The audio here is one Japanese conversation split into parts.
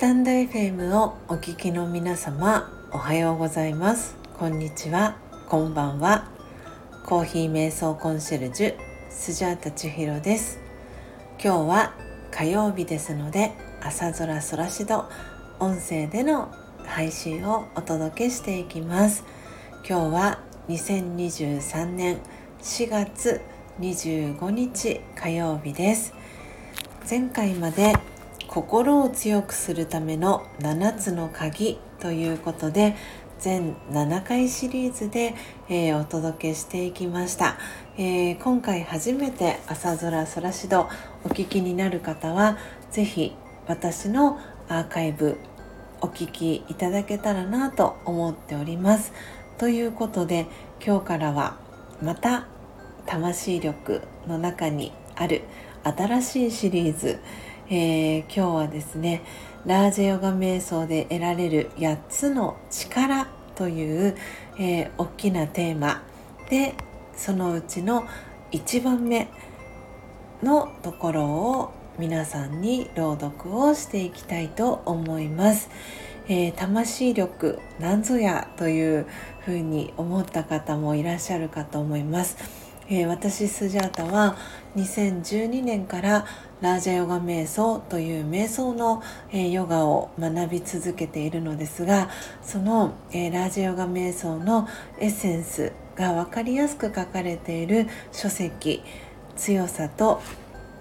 タンド FM をお聞きの皆様おはようございます。こんにちは。こんばんは。コーヒー瞑想コンシェルジュスジャータ千尋です。今日は火曜日ですので朝空空しど音声での配信をお届けしていきます。今日は2023年4月25日火曜日です。前回まで心を強くするための7つの鍵ということで全7回シリーズで、えー、お届けしていきました、えー、今回初めて朝空空しどお聞きになる方は是非私のアーカイブお聞きいただけたらなと思っております。ということで今日からはまた魂力の中にある新しいシリーズえー、今日はですねラージェヨガ瞑想で得られる8つの力という、えー、大きなテーマでそのうちの1番目のところを皆さんに朗読をしていきたいと思います。えー、魂力なんぞやというふうに思った方もいらっしゃるかと思います。えー、私スジャータは2012年からラージャヨガ瞑想という瞑想の、え、ヨガを学び続けているのですがその、え、ラージャヨガ瞑想のエッセンスが分かりやすく書かれている書籍「強さと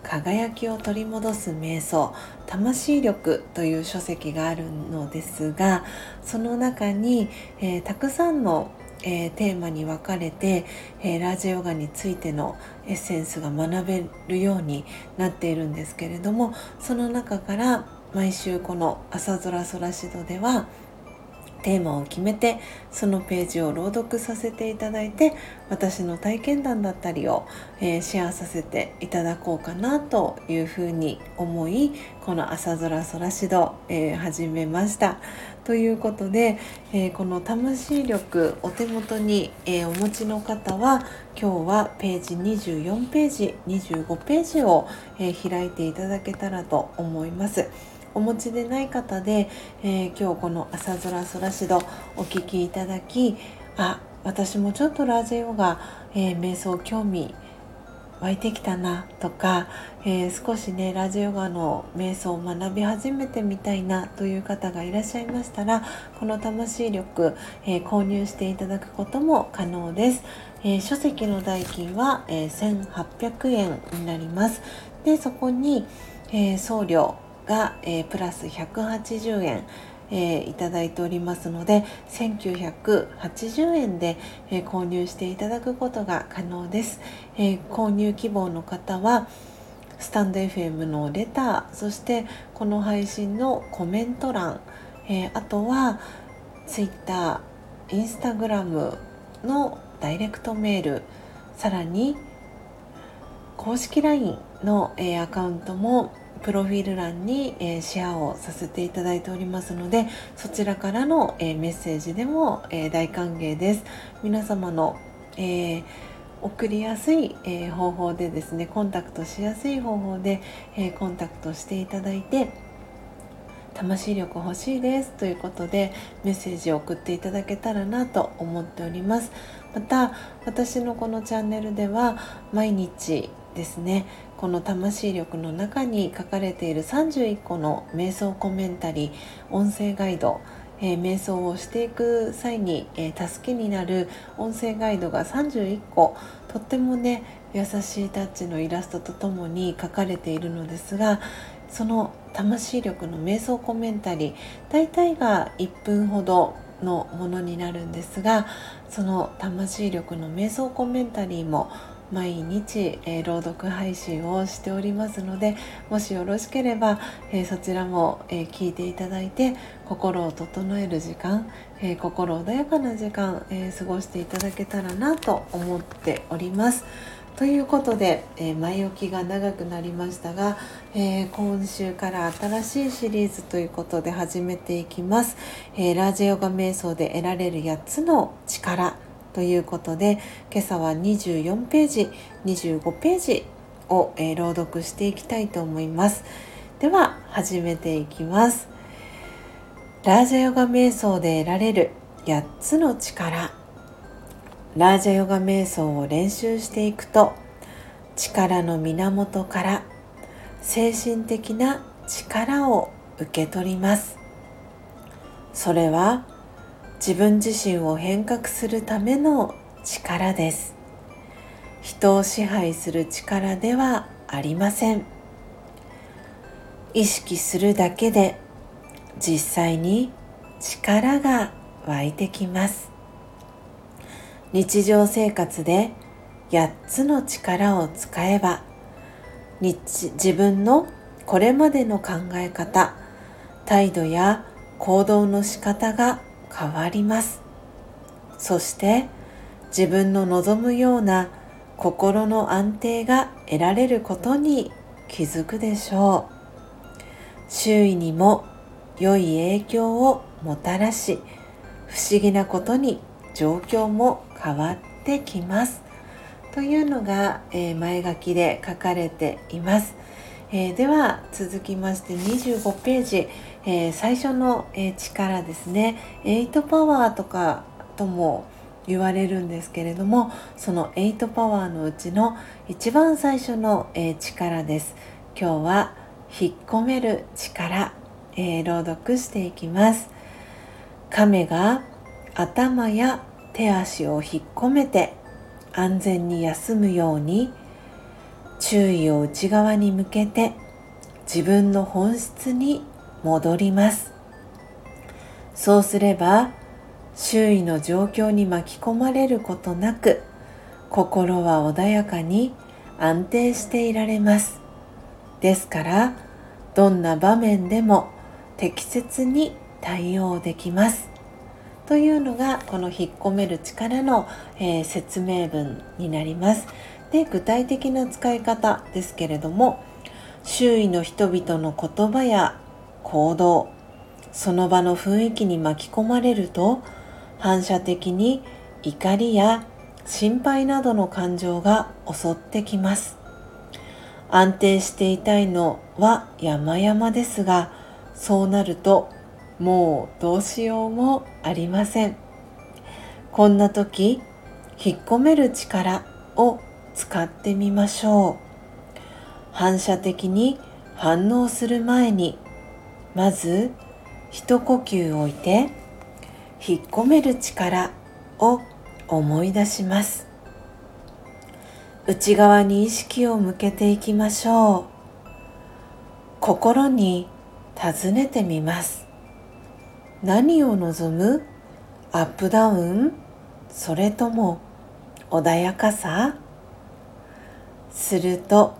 輝きを取り戻す瞑想魂力という書籍があるのですがその中に、えー、たくさんのえー、テーマに分かれて、えー、ラージヨガについてのエッセンスが学べるようになっているんですけれどもその中から毎週この「朝空空しど」ではテーマを決めてそのページを朗読させていただいて私の体験談だったりを、えー、シェアさせていただこうかなというふうに思いこの「朝空空しど」えー、始めました。ということで、えー、この魂力お手元に、えお持ちの方は今日はページ24ページ25ページを、え開いていただけたらと思います。お持ちでない方で、えー、今日この「朝空空しど」お聴きいただきあ私もちょっとラージェヨガ、えー、瞑想興味湧いてきたなとか、えー、少しねラジオガの瞑想を学び始めてみたいなという方がいらっしゃいましたらこの魂力、えー、購入していただくことも可能です、えー、書籍の代金は、え1800円になります。でそこに、え送料が、えー、プラス180円えー、いただいておりますので1980円で、えー、購入していただくことが可能です、えー、購入希望の方はスタンド FM のレターそしてこの配信のコメント欄、えあとは Twitter、Instagram のダイレクトメールさらに公式 LINE の、えアカウントもプロフィール欄に、え、シェアをさせていただいておりますのでそちらからの、え、メッセージでも、え、大歓迎です。皆様の、え送りやすい、え方法でですねコンタクトしやすい方法で、えコンタクトしていただいて魂力欲しいです。ということでメッセージを送っていただけたらなと思っております。また私のこのチャンネルでは毎日ですねこの魂力の中に書かれている31個の瞑想コメンタリー音声ガイドえー、瞑想をしていく際に、えー、助けになる音声ガイドが31個とってもね優しいタッチのイラストとともに書かれているのですがその魂力の瞑想コメンタリー大体が1分ほどのものになるんですがその魂力の瞑想コメンタリーも毎日、えー、朗読配信をしておりますのでもしよろしければ、えー、そちらも、えー、聞いていただいて心を整える時間、え心穏やかな時間、え過ごしていただけたらなと思っております。ということで、え前置きが長くなりましたが、え今週から新しいシリーズということで始めていきます。えラージヨガ瞑想で得られる8つの力ということで今朝は24ページ25ページを、えー、朗読していきたいと思います。では始めていきます、ラージャヨガ瞑想で得られる8つの力。ラージャヨガ瞑想を練習していくと力の源から精神的な力を受け取ります。それは自分自身を変革するための力です。人を支配する力ではありません。意識するだけで実際に力が湧いてきます。日常生活で8つの力を使えば自分のこれまでの考え方態度や行動の仕方が変わります。そして自分の望むような心の安定が得られることに気づくでしょう。周囲にも良い影響をもたらし不思議なことに状況も変わってきます。というのが、えー、前書きで書かれています、えー、では続きまして25ページ、えー、最初の、え力ですね。8パワーとかとも言われるんですけれどもその8パワーのうちの一番最初の、え力です。今日は引っ込める力えー、朗読していきます。亀が頭や手足を引っ込めて安全に休むように注意を内側に向けて自分の本質に戻ります。そうすれば周囲の状況に巻き込まれることなく心は穏やかに安定していられます。ですからどんな場面でも適切に対応できます。というのがこの引っ込める力の、えー、説明文になります。で具体的な使い方ですけれども周囲の人々の言葉や行動。その場の雰囲気に巻き込まれると反射的に怒りや心配などの感情が襲ってきます。安定していたいのは山々ですがそうなるともうどうしようもありません。こんな時引っ込める力を使ってみましょう。反射的に反応する前にまず一呼吸置いて引っ込める力を思い出します。内側に意識を向けていきましょう。心に尋ねてみます。何を望む？アップダウン？それとも穏やかさ？すると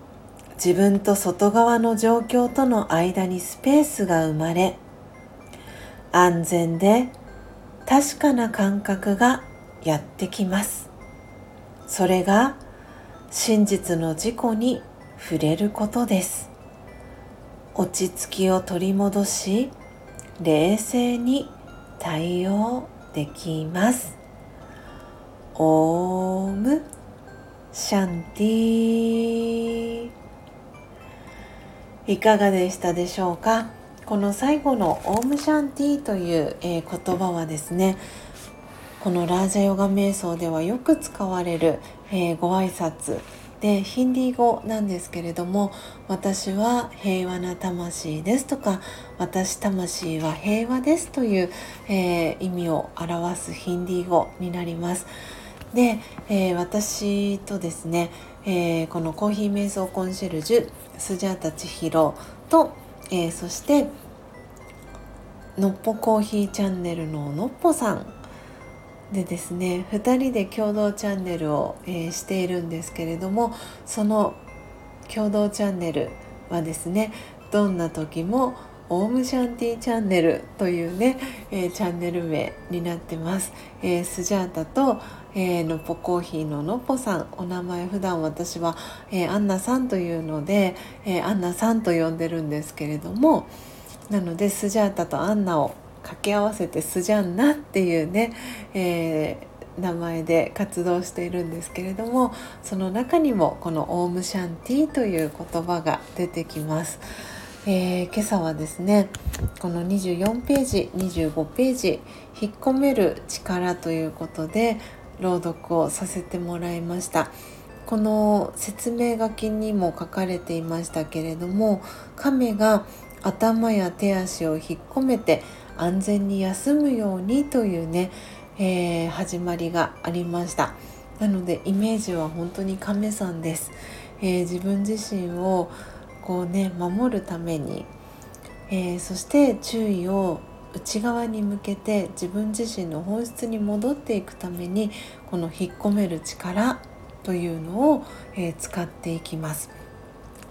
自分と外側の状況との間にスペースが生まれ安全で確かな感覚がやってきます。それが真実の自己に触れることです。落ち着きを取り戻し冷静に対応できます。オームシャンティー。いかがでしたでしょうか？この最後のオームシャンティという、えー、言葉はですねこのラージャヨガ瞑想ではよく使われる、えー、ご挨拶でヒンディー語なんですけれども私は平和な魂ですとか私魂は平和ですという、えー、意味を表すヒンディー語になります。で、えー、私とですね、えー、このコーヒー瞑想コンシェルジュスジャータ千尋と、えそしてのっぽコーヒーチャンネルののっぽさんでですね2人で共同チャンネルを、えー、しているんですけれどもその共同チャンネルはですねどんな時もオームシャンティチャンネルというね、えー、チャンネル名になってます、えー、スジャータと、えー、のっぽコーヒーののっぽさんお名前普段私は、えアンナさんというので、えアンナさんと呼んでるんですけれどもなのでスジャータとアンナを掛け合わせてスジャンナっていうね、えー、名前で活動しているんですけれどもその中にもこのオームシャンティという言葉が出てきます。えー、今朝はですねこの24ページ25ページ「引っ込める力」ということで朗読をさせてもらいました。この説明書きにも書かれていましたけれども亀が頭や手足を引っ込めて安全に休むようにというね、えー、始まりがありました。なのでイメージは本当に亀さんです、えー、自分自身をこうね守るために、えー、そして注意を内側に向けて自分自身の本質に戻っていくためにこの引っ込める力というのを、えー、使っていきます。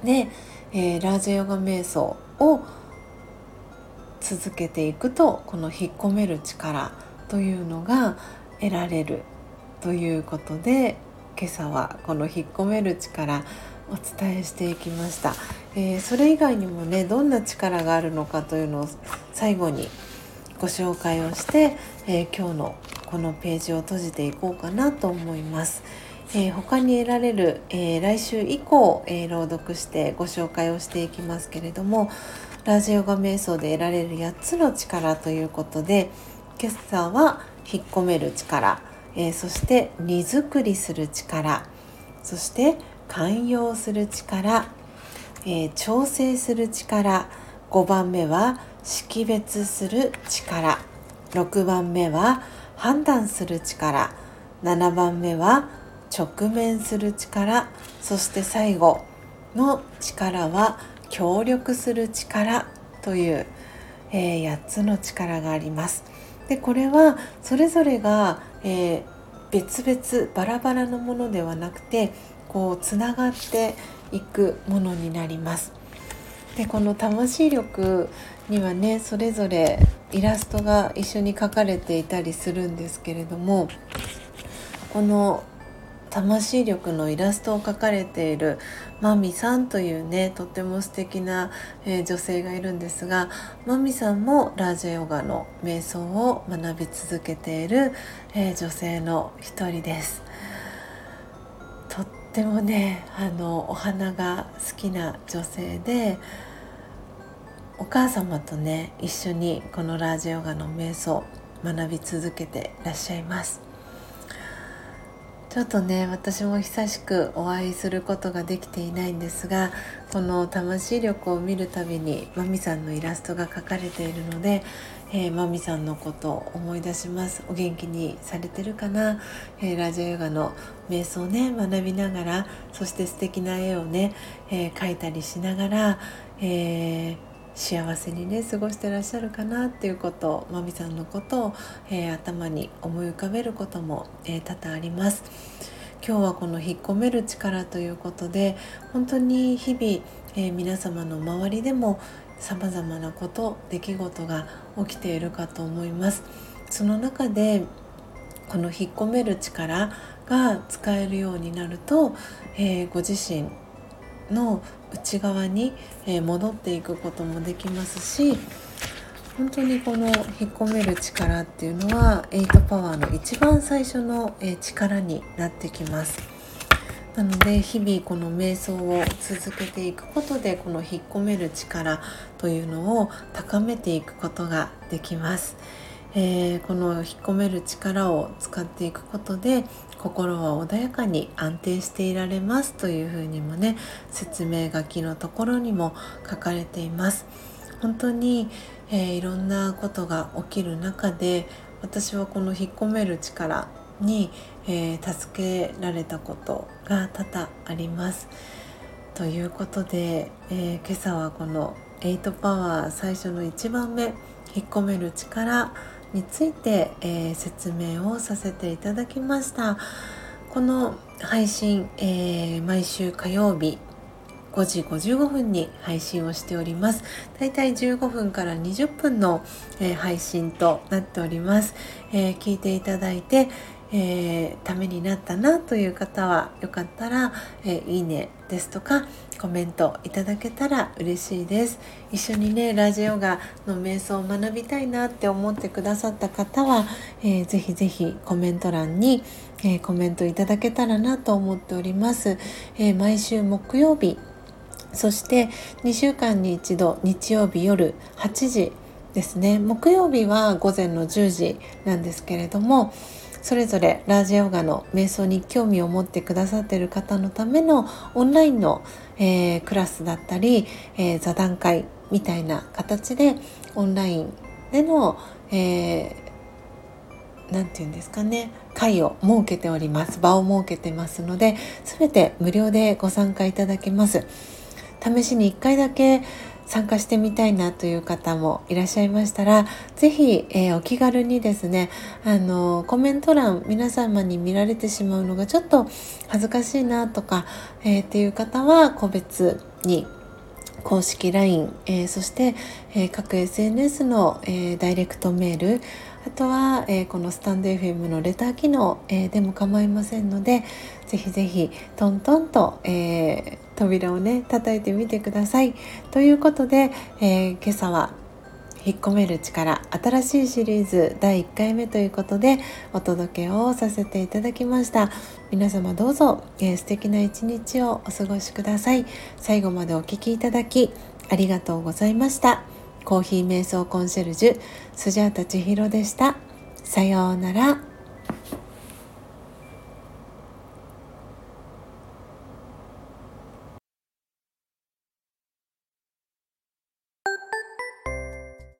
で、えー、ラージヨガ瞑想を続けていくとこの引っ込める力というのが得られるということで今朝はこの引っ込める力お伝えしていきました、えー、それ以外にもねどんな力があるのかというのを最後にご紹介をして、えー、今日のこのページを閉じていこうかなと思います。えー、他に得られる、えー、来週以降、えー、朗読してご紹介をしていきますけれどもラジオガ瞑想で得られる8つの力ということで今朝は引っ込める力、えそして荷造りする力そして寛容する力、えー調整する力。5番目は識別する力。6番目は判断する力。7番目は直面する力。そして最後の力は協力する力。という、えー、8つの力があります。でこれはそれぞれが、えー、別々バラバラのものではなくてこうつながっていくものになります。でこの魂力にはねそれぞれイラストが一緒に描かれていたりするんですけれどもこの魂力のイラストを描かれているマミさんというねとっても素敵な、えー、女性がいるんですがマミさんもラージャヨガの瞑想を学び続けている、えー、女性の一人です。てもねあのお花が好きな女性でお母様とね一緒にこのラージヨガの瞑想学び続けていらっしゃいます。ちょっとね私も久しくお会いすることができていないんですがこの魂力を見るたびにマミさんのイラストが描かれているので、えー、マミさんのことを思い出しますお元気にされてるかな、えー、ラジオヨガの瞑想をね学びながらそして素敵な絵をね、えー、描いたりしながら、えー幸せにね過ごしてらっしゃるかなっていうことをまみさんのことを、えー、頭に思い浮かべることも、えー、多々あります。今日はこの引っ込める力ということで本当に日々、えー、皆様の周りでもさまざまなこと出来事が起きているかと思います。その中でこの引っ込める力が使えるようになると、えー、ご自身の内側にえ戻っていくこともできますし本当にこの引っ込める力っていうのは8パワーの一番最初の力になってきます。なので日々この瞑想を続けていくことでこの引っ込める力というのを高めていくことができます。えー、この引っ込める力を使っていくことで心は穏やかに安定していられますというふうにもね説明書きのところにも書かれています本当に、えー、いろんなことが起きる中で私はこの引っ込める力に、えー、助けられたことが多々あります。ということで、えー、今朝はこの8パワー最初の1番目引っ込める力について、えー、説明をさせていただきました。この配信、えー、毎週火曜日5時55分に配信をしております。だいたい15分から20分の、えー、配信となっております、え聞いていただいてえー、ためになったなという方はよかったら、えー、いいねですとかコメントいただけたら嬉しいです。一緒にねラジオガの瞑想を学びたいなって思ってくださった方は、えー、ぜひぜひコメント欄に、えー、コメントいただけたらなと思っております、えー、毎週木曜日そして2週間に1度日曜日夜8時ですね。木曜日は午前の10時なんですけれどもそれぞれラージヨガの瞑想に興味を持ってくださってる方のためのオンラインの、えー、クラスだったり、えー、座談会みたいな形でオンラインでの、えー、て言うんですかね会を設けております。場を設けてますので全て無料でご参加いただけます。試しに1回だけ参加してみたいなという方もいらっしゃいましたら是非、えー、お気軽にですねあのコメント欄皆様に見られてしまうのがちょっと恥ずかしいなとか、えー、っていう方は個別に公式 LINE、えー、そして、えー、各 SNS の、えー、ダイレクトメールあとは、えこのスタンド FM のレター機能、えでも構いませんのでぜひぜひトントンと、え扉をね叩いてみてください。ということで、え今朝は引っ込める力新しいシリーズ第1回目ということでお届けをさせていただきました。皆様どうぞ、えー、素敵な一日をお過ごしください。最後までお聴きいただきありがとうございました。コーヒー瞑想コンシェルジュスジャータ千尋でした。さようなら。